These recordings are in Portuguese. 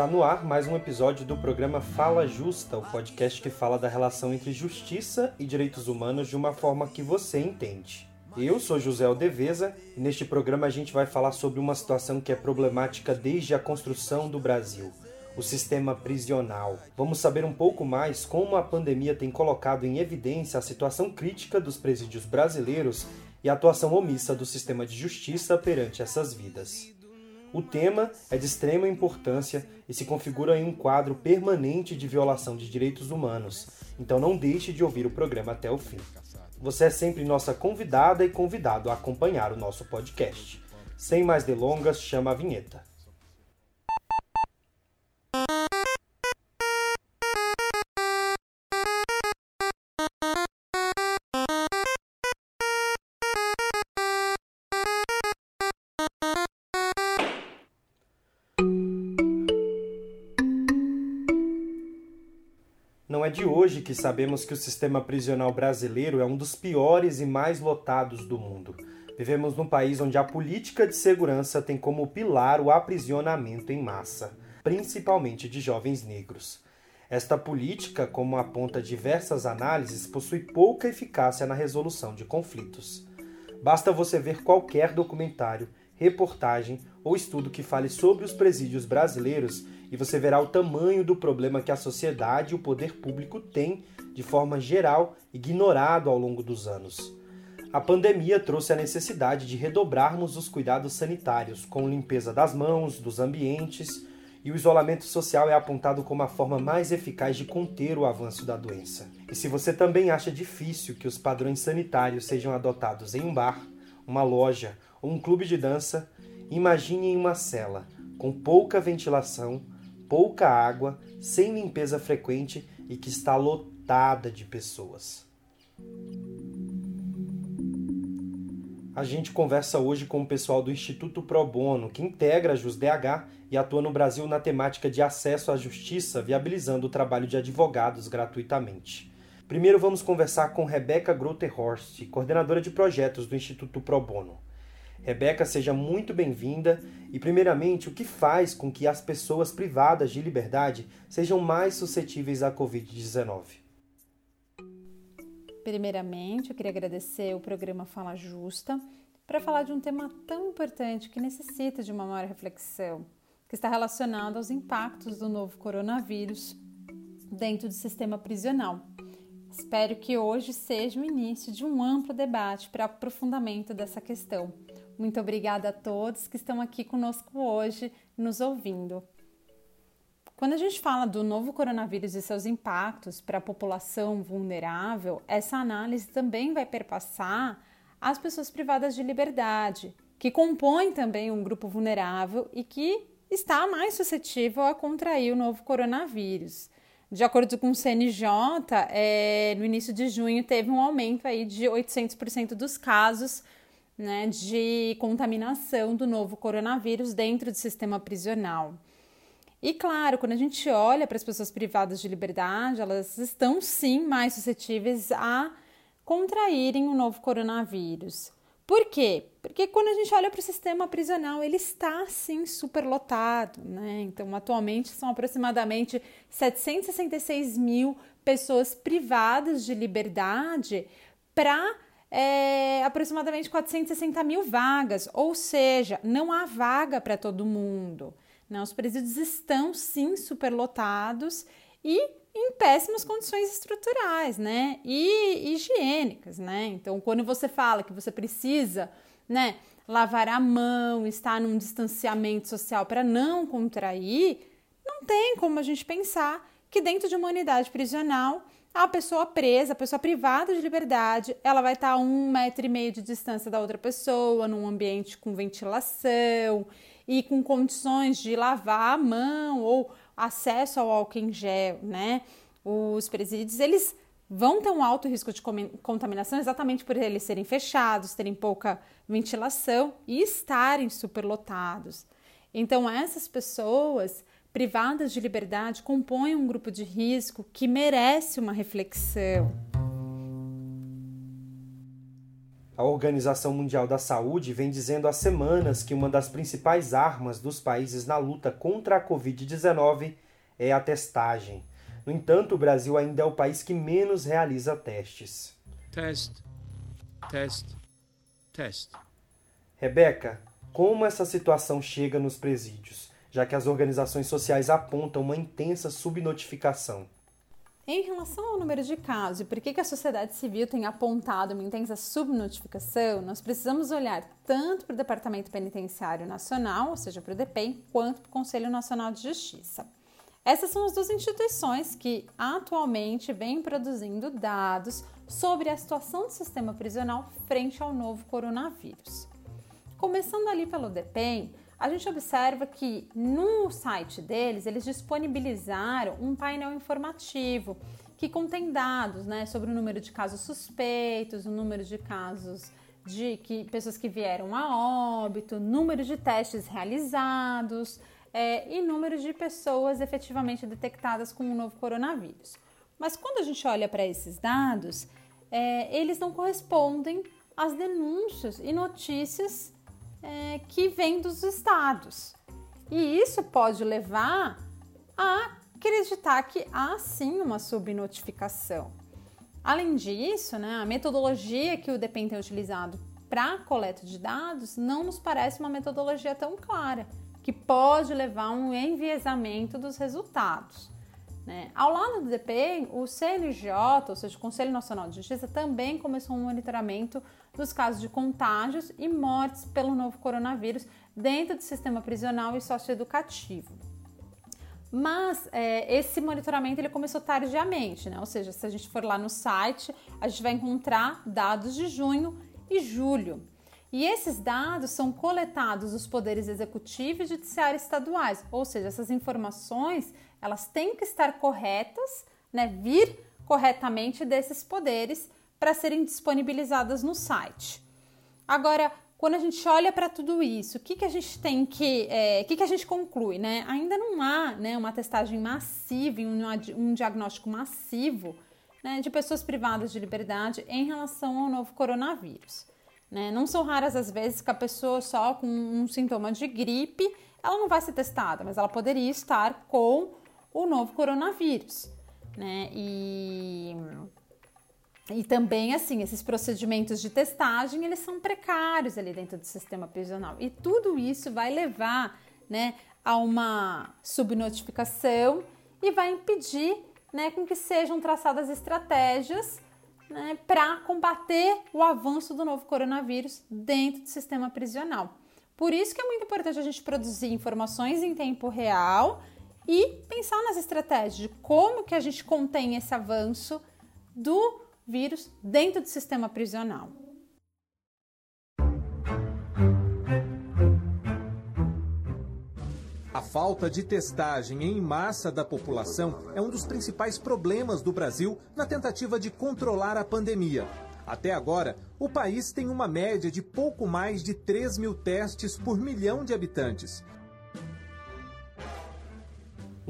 Está no ar mais um episódio do programa Fala Justa, o podcast que fala da relação entre justiça e direitos humanos de uma forma que você entende. Eu sou José Aldeveza e neste programa a gente vai falar sobre uma situação que é problemática desde a construção do Brasil, o sistema prisional. Vamos saber um pouco mais como a pandemia tem colocado em evidência a situação crítica dos presídios brasileiros e a atuação omissa do sistema de justiça perante essas vidas. O tema é de extrema importância e se configura em um quadro permanente de violação de direitos humanos, então não deixe de ouvir o programa até o fim. Você é sempre nossa convidada e convidado a acompanhar o nosso podcast. Sem mais delongas, chama a vinheta. De hoje que sabemos que o sistema prisional brasileiro é um dos piores e mais lotados do mundo. Vivemos num país onde a política de segurança tem como pilar o aprisionamento em massa, principalmente de jovens negros. Esta política, como aponta diversas análises, possui pouca eficácia na resolução de conflitos. Basta você ver qualquer documentário, reportagem ou estudo que fale sobre os presídios brasileiros e você verá o tamanho do problema que a sociedade e o poder público têm, de forma geral, ignorado ao longo dos anos. A pandemia trouxe a necessidade de redobrarmos os cuidados sanitários, com limpeza das mãos, dos ambientes, e o isolamento social é apontado como a forma mais eficaz de conter o avanço da doença. E se você também acha difícil que os padrões sanitários sejam adotados em um bar, uma loja ou um clube de dança, imagine em uma cela, com pouca ventilação, pouca água, sem limpeza frequente e que está lotada de pessoas. A gente conversa hoje com o pessoal do Instituto Pro Bono, que integra a JusDH e atua no Brasil na temática de acesso à justiça, viabilizando o trabalho de advogados gratuitamente. Primeiro vamos conversar com Rebeca Grotehorst, coordenadora de projetos do Instituto Pro Bono. Rebeca, seja muito bem-vinda. E, primeiramente, o que faz com que as pessoas privadas de liberdade sejam mais suscetíveis à Covid-19? Primeiramente, eu queria agradecer o programa Fala Justa para falar de um tema tão importante que necessita de uma maior reflexão, que está relacionado aos impactos do novo coronavírus dentro do sistema prisional. Espero que hoje seja o início de um amplo debate para aprofundamento dessa questão muito obrigada a todos que estão aqui conosco hoje, nos ouvindo. Quando a gente fala do novo coronavírus e seus impactos para a população vulnerável, essa análise também vai perpassar as pessoas privadas de liberdade, que compõem também um grupo vulnerável e que está mais suscetível a contrair o novo coronavírus. De acordo com o CNJ, é, no início de junho teve um aumento aí de 800% dos casos né, de contaminação do novo coronavírus dentro do sistema prisional. E claro, quando a gente olha para as pessoas privadas de liberdade, elas estão sim mais suscetíveis a contraírem o novo coronavírus. Por quê? Porque quando a gente olha para o sistema prisional, ele está sim superlotado, né? Então, atualmente são aproximadamente 766 mil pessoas privadas de liberdade para é, aproximadamente 460 mil vagas, ou seja, não há vaga para todo mundo. Né? Os presídios estão sim superlotados e em péssimas condições estruturais, né? E higiênicas, né? Então, quando você fala que você precisa, né, lavar a mão, estar num distanciamento social para não contrair, não tem como a gente pensar que dentro de uma unidade prisional a pessoa presa, a pessoa privada de liberdade, ela vai estar a um metro e meio de distância da outra pessoa, num ambiente com ventilação e com condições de lavar a mão ou acesso ao álcool em gel, né? Os presídios, eles vão ter um alto risco de contaminação exatamente por eles serem fechados, terem pouca ventilação e estarem superlotados. Então, essas pessoas privadas de liberdade compõem um grupo de risco que merece uma reflexão. A Organização Mundial da Saúde vem dizendo há semanas que uma das principais armas dos países na luta contra a Covid-19 é a testagem. No entanto, o Brasil ainda é o país que menos realiza testes. Test, test, test. Rebeca, como essa situação chega nos presídios, já que as organizações sociais apontam uma intensa subnotificação? Em relação ao número de casos e por que, a sociedade civil tem apontado uma intensa subnotificação, nós precisamos olhar tanto para o Departamento Penitenciário Nacional, ou seja, para o DPEM, quanto para o Conselho Nacional de Justiça. Essas são as duas instituições que atualmente vêm produzindo dados sobre a situação do sistema prisional frente ao novo coronavírus. Começando ali pelo DPEM, a gente observa que no site deles eles disponibilizaram um painel informativo que contém dados né, sobre o número de casos suspeitos, o número de casos de que, pessoas que vieram a óbito, número de testes realizados é, e número de pessoas efetivamente detectadas com o novo coronavírus. Mas quando a gente olha para esses dados, é, eles não correspondem às denúncias e notícias é, que vem dos estados. E isso pode levar a acreditar que há sim uma subnotificação. Além disso, né, a metodologia que o DEPEN tem utilizado para coleta de dados não nos parece uma metodologia tão clara, que pode levar a um enviesamento dos resultados. Né? Ao lado do DPEM, o CNJ, ou seja, o Conselho Nacional de Justiça, também começou um monitoramento dos casos de contágios e mortes pelo novo coronavírus dentro do sistema prisional e socioeducativo. Mas é, esse monitoramento ele começou tardiamente, né? Ou seja, se a gente for lá no site, a gente vai encontrar dados de junho e julho. E esses dados são coletados dos poderes executivo e judiciário estaduais, ou seja, essas informações elas têm que estar corretas, né, vir corretamente desses poderes para serem disponibilizadas no site. Agora, quando a gente olha para tudo isso, o que, que a gente tem que, é, o que, que a gente conclui, né? Ainda não há né, uma testagem massiva, um, um diagnóstico massivo né, de pessoas privadas de liberdade em relação ao novo coronavírus. Né? Não são raras as vezes que a pessoa só com um sintoma de gripe, ela não vai ser testada, mas ela poderia estar com o novo coronavírus. Né? E, e também, assim, esses procedimentos de testagem, eles são precários ali dentro do sistema prisional. E tudo isso vai levar né, a uma subnotificação e vai impedir né, com que sejam traçadas estratégias né, para combater o avanço do novo coronavírus dentro do sistema prisional. Por isso que é muito importante a gente produzir informações em tempo real e pensar nas estratégias de como que a gente contém esse avanço do vírus dentro do sistema prisional. A falta de testagem em massa da população é um dos principais problemas do Brasil na tentativa de controlar a pandemia. Até agora, o país tem uma média de pouco mais de 3 mil testes por milhão de habitantes.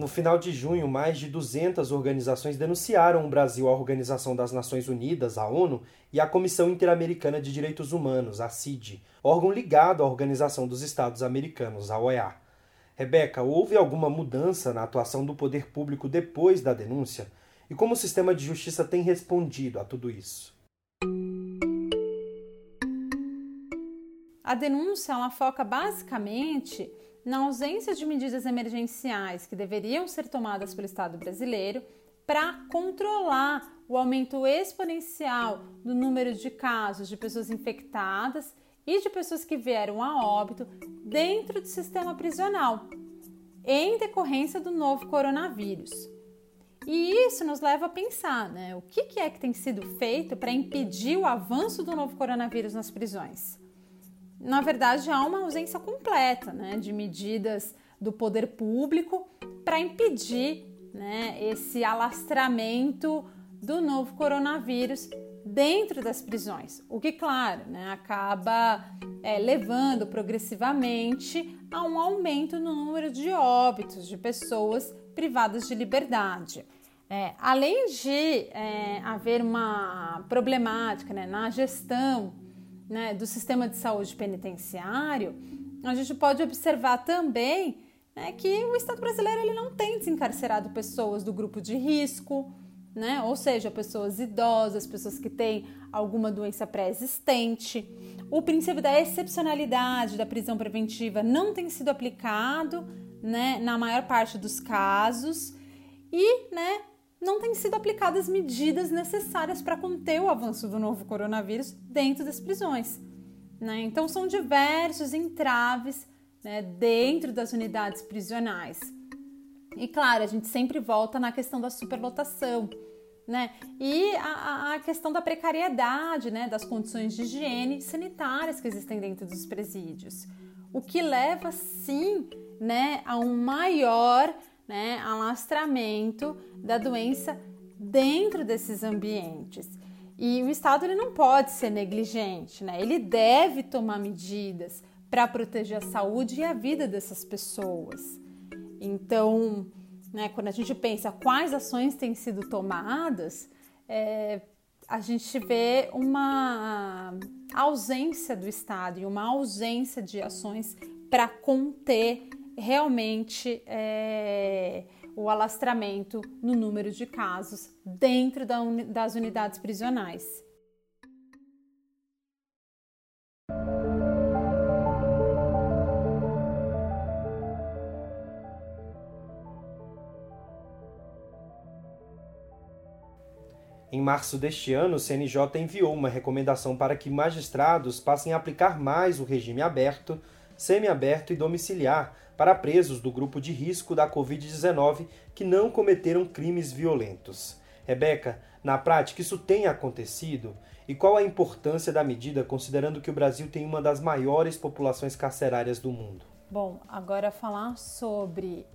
No final de junho, mais de 200 organizações denunciaram o Brasil à Organização das Nações Unidas, a ONU, e à Comissão Interamericana de Direitos Humanos, a CID, órgão ligado à Organização dos Estados Americanos, a OEA. Rebeca, houve alguma mudança na atuação do poder público depois da denúncia? E como o sistema de justiça tem respondido a tudo isso? A denúncia ela foca basicamente na ausência de medidas emergenciais que deveriam ser tomadas pelo Estado brasileiro para controlar o aumento exponencial do número de casos de pessoas infectadas e de pessoas que vieram a óbito dentro do sistema prisional, em decorrência do novo coronavírus. E isso nos leva a pensar, né? O que, é que tem sido feito para impedir o avanço do novo coronavírus nas prisões? Na verdade, há uma ausência completa né, de medidas do poder público para impedir né, esse alastramento do novo coronavírus dentro das prisões, o que, claro, né, acaba é, levando progressivamente a um aumento no número de óbitos de pessoas privadas de liberdade. É, além de é, haver uma problemática né, na gestão né, do sistema de saúde penitenciário, a gente pode observar também né, que o Estado brasileiro ele não tem desencarcerado pessoas do grupo de risco, né? Ou seja, pessoas idosas, pessoas que têm alguma doença pré-existente. O princípio da excepcionalidade da prisão preventiva não tem sido aplicado, né, na maior parte dos casos e, né, não têm sido aplicadas medidas necessárias para conter o avanço do novo coronavírus dentro das prisões. Né? Então, são diversos entraves né, dentro das unidades prisionais. E claro, a gente sempre volta na questão da superlotação, né? E a, a, questão da precariedade, né, das condições de higiene sanitárias que existem dentro dos presídios, o que leva sim, né, a um maior, né, alastramento da doença dentro desses ambientes. E o Estado ele não pode ser negligente, né? Ele deve tomar medidas para proteger a saúde e a vida dessas pessoas. Então, né, quando a gente pensa quais ações têm sido tomadas, é, a gente vê uma ausência do Estado e uma ausência de ações para conter realmente é, o alastramento no número de casos dentro da uni das unidades prisionais. Em março deste ano, o CNJ enviou uma recomendação para que magistrados passem a aplicar mais o regime aberto, semiaberto e domiciliar para presos do grupo de risco da Covid-19 que não cometeram crimes violentos. Rebeca, na prática, isso tem acontecido? E qual a importância da medida, considerando que o Brasil tem uma das maiores populações carcerárias do mundo? Bom, agora falar sobre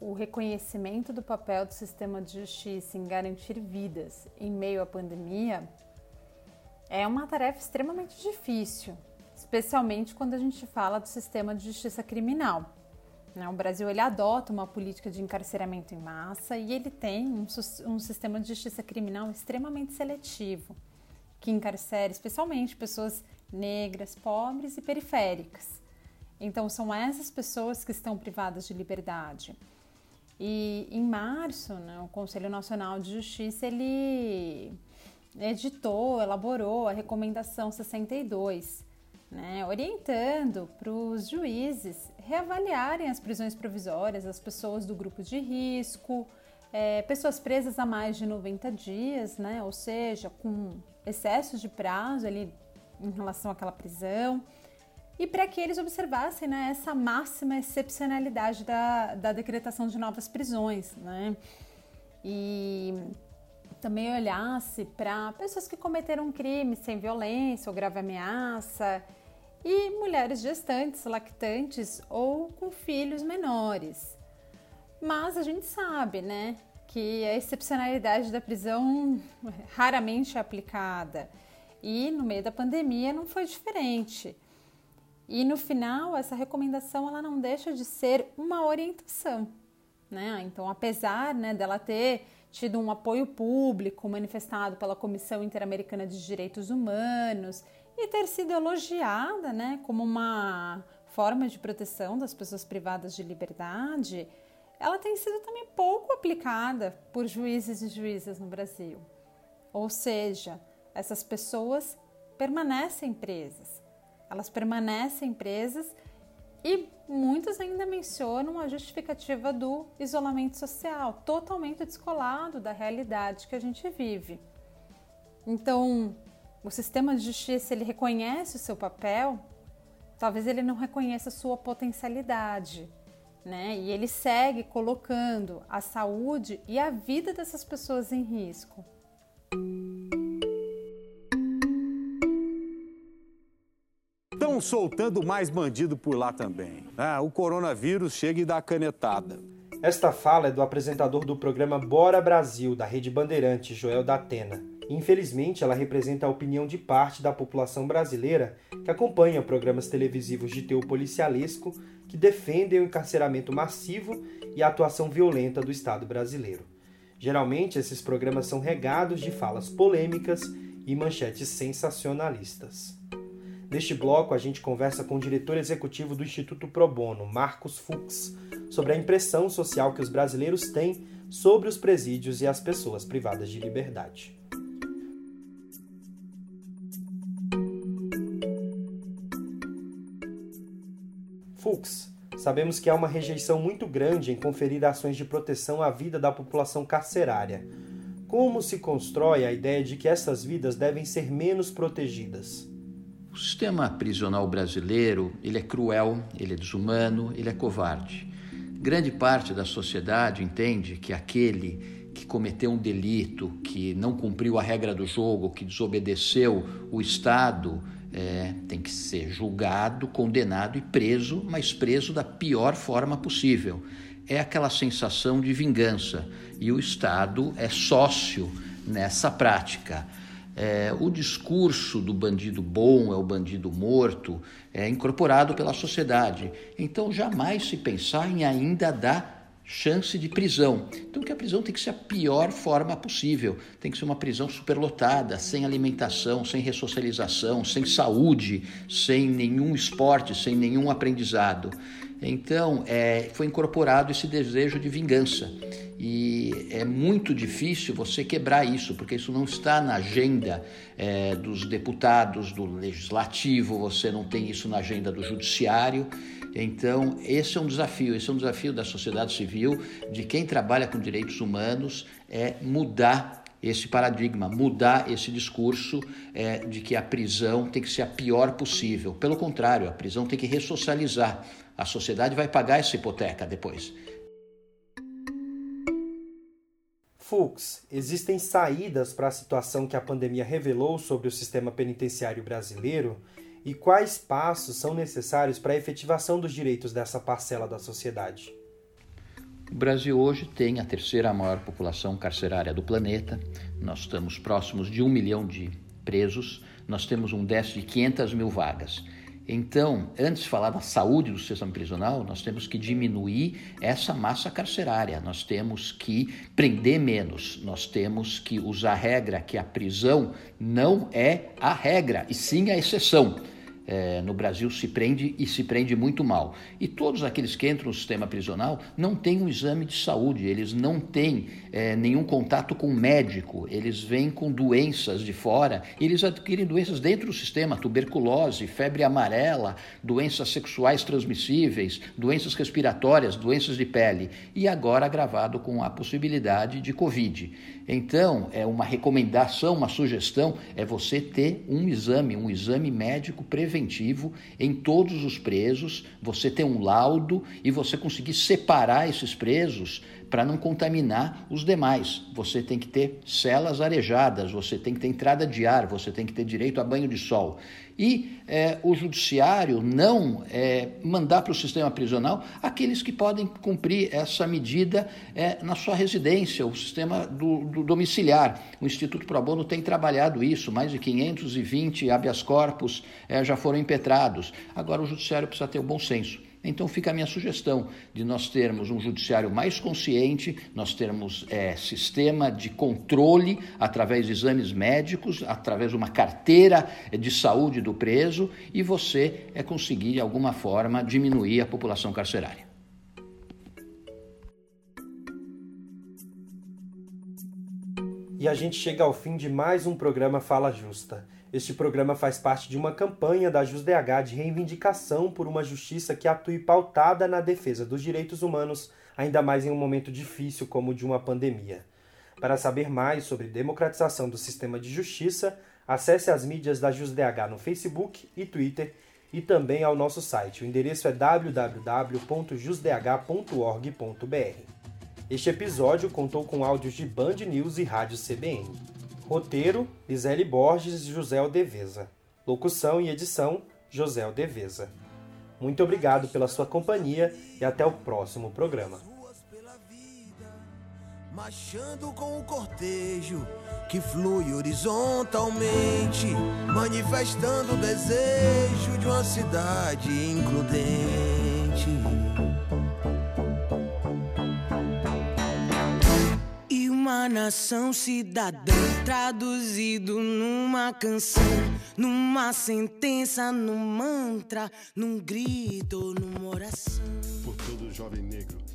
o reconhecimento do papel do sistema de justiça em garantir vidas em meio à pandemia é uma tarefa extremamente difícil, especialmente quando a gente fala do sistema de justiça criminal. Né? O Brasil ele adota uma política de encarceramento em massa e ele tem um, um sistema de justiça criminal extremamente seletivo, que encarcera especialmente pessoas negras, pobres e periféricas. Então, são essas pessoas que estão privadas de liberdade. E em março, né, o Conselho Nacional de Justiça ele editou, elaborou a recomendação 62, né, orientando para os juízes reavaliarem as prisões provisórias das pessoas do grupo de risco, é, pessoas presas há mais de 90 dias, né, ou seja, com excesso de prazo ali em relação àquela prisão e para que eles observassem né, essa máxima excepcionalidade da, da decretação de novas prisões. Né? E também olhasse para pessoas que cometeram crimes sem violência ou grave ameaça e mulheres gestantes, lactantes ou com filhos menores. Mas a gente sabe, né, que a excepcionalidade da prisão raramente é aplicada e no meio da pandemia não foi diferente. E no final, essa recomendação ela não deixa de ser uma orientação. Né? Então, apesar né, dela ter tido um apoio público manifestado pela Comissão Interamericana de Direitos Humanos e ter sido elogiada né, como uma forma de proteção das pessoas privadas de liberdade, ela tem sido também pouco aplicada por juízes e juízas no Brasil. Ou seja, essas pessoas permanecem presas elas permanecem presas e muitos ainda mencionam a justificativa do isolamento social, totalmente descolado da realidade que a gente vive. Então, o sistema de justiça ele reconhece o seu papel, talvez ele não reconheça a sua potencialidade, né? E ele segue colocando a saúde e a vida dessas pessoas em risco. Estão soltando mais bandido por lá também. Ah, o coronavírus chega e dá a canetada. Esta fala é do apresentador do programa Bora Brasil, da Rede Bandeirantes, Joel da Atena. Infelizmente, ela representa a opinião de parte da população brasileira que acompanha programas televisivos de teor policialesco que defendem o encarceramento massivo e a atuação violenta do Estado brasileiro. Geralmente, esses programas são regados de falas polêmicas e manchetes sensacionalistas. Neste bloco, a gente conversa com o diretor executivo do Instituto Pro Bono, Marcos Fux, sobre a impressão social que os brasileiros têm sobre os presídios e as pessoas privadas de liberdade. Sabemos que há uma rejeição muito grande em conferir ações de proteção à vida da população carcerária. Como se constrói a ideia de que essas vidas devem ser menos protegidas? O sistema prisional brasileiro, ele é cruel, ele é desumano, ele é covarde. Grande parte da sociedade entende que aquele que cometeu um delito, que não cumpriu a regra do jogo, que desobedeceu o Estado, é, tem que ser julgado, condenado e preso, mas preso da pior forma possível. É aquela sensação de vingança e o Estado é sócio nessa prática. É, o discurso do bandido bom é o bandido morto é incorporado pela sociedade. Então, jamais se pensar em ainda dar chance de prisão. Então, que a prisão tem que ser a pior forma possível. Tem que ser uma prisão superlotada, sem alimentação, sem ressocialização, sem saúde, sem nenhum esporte, sem nenhum aprendizado. Então, é, foi incorporado esse desejo de vingança. E é muito difícil você quebrar isso, porque isso não está na agenda é, dos deputados, do legislativo, você não tem isso na agenda do judiciário. Então, esse é um desafio, esse é um desafio da sociedade civil, de quem trabalha com direitos humanos, é mudar esse paradigma, mudar esse discurso é, de que a prisão tem que ser a pior possível. Pelo contrário, a prisão tem que ressocializar. A sociedade vai pagar essa hipoteca depois. Fux, existem saídas para a situação que a pandemia revelou sobre o sistema penitenciário brasileiro e quais passos são necessários para a efetivação dos direitos dessa parcela da sociedade? O Brasil hoje tem a terceira maior população carcerária do planeta. Nós estamos próximos de um milhão de presos. Nós temos um déficit de 500 mil vagas. Então, antes de falar da saúde do sistema prisional, nós temos que diminuir essa massa carcerária, nós temos que prender menos, nós temos que usar a regra que a prisão não é a regra, e sim a exceção é, no Brasil se prende e se prende muito mal. E todos aqueles que entram no sistema prisional não têm um exame de saúde, eles não têm é, nenhum contato com médico, eles vêm com doenças de fora, eles adquirem doenças dentro do sistema, tuberculose, febre amarela, doenças sexuais transmissíveis, doenças respiratórias, doenças de pele, e agora agravado com a possibilidade de Covid. Então, é uma recomendação, uma sugestão, é você ter um exame, um exame médico preventivo em todos os presos, você ter um laudo e você conseguir separar esses presos para não contaminar os demais. Você tem que ter celas arejadas, você tem que ter entrada de ar, você tem que ter direito a banho de sol. E é, o judiciário não é, mandar para o sistema prisional aqueles que podem cumprir essa medida é, na sua residência, o sistema do, do domiciliar. O Instituto Pro Bono tem trabalhado isso, mais de 520 habeas corpus é, já foram impetrados. Agora o judiciário precisa ter o bom senso então fica a minha sugestão de nós termos um judiciário mais consciente, nós termos é, sistema de controle através de exames médicos, através de uma carteira de saúde do preso e você é conseguir de alguma forma diminuir a população carcerária. E a gente chega ao fim de mais um programa Fala Justa. Este programa faz parte de uma campanha da JusDH de reivindicação por uma justiça que atue pautada na defesa dos direitos humanos, ainda mais em um momento difícil como o de uma pandemia. Para saber mais sobre democratização do sistema de justiça, acesse as mídias da JusDH no Facebook e Twitter e também ao nosso site. O endereço é www.jusdh.org.br. Este episódio contou com áudios de Band News e Rádio CBN. Roteiro: Lisele Borges e José Aldeveza. Locução e edição: José Aldeveza. Muito obrigado pela sua companhia e até o próximo programa. Com o cortejo que flui horizontalmente, manifestando o desejo de uma cidade includente. Uma nação cidadã, traduzido numa canção, numa sentença, num mantra, num grito, numa oração. Por todo jovem negro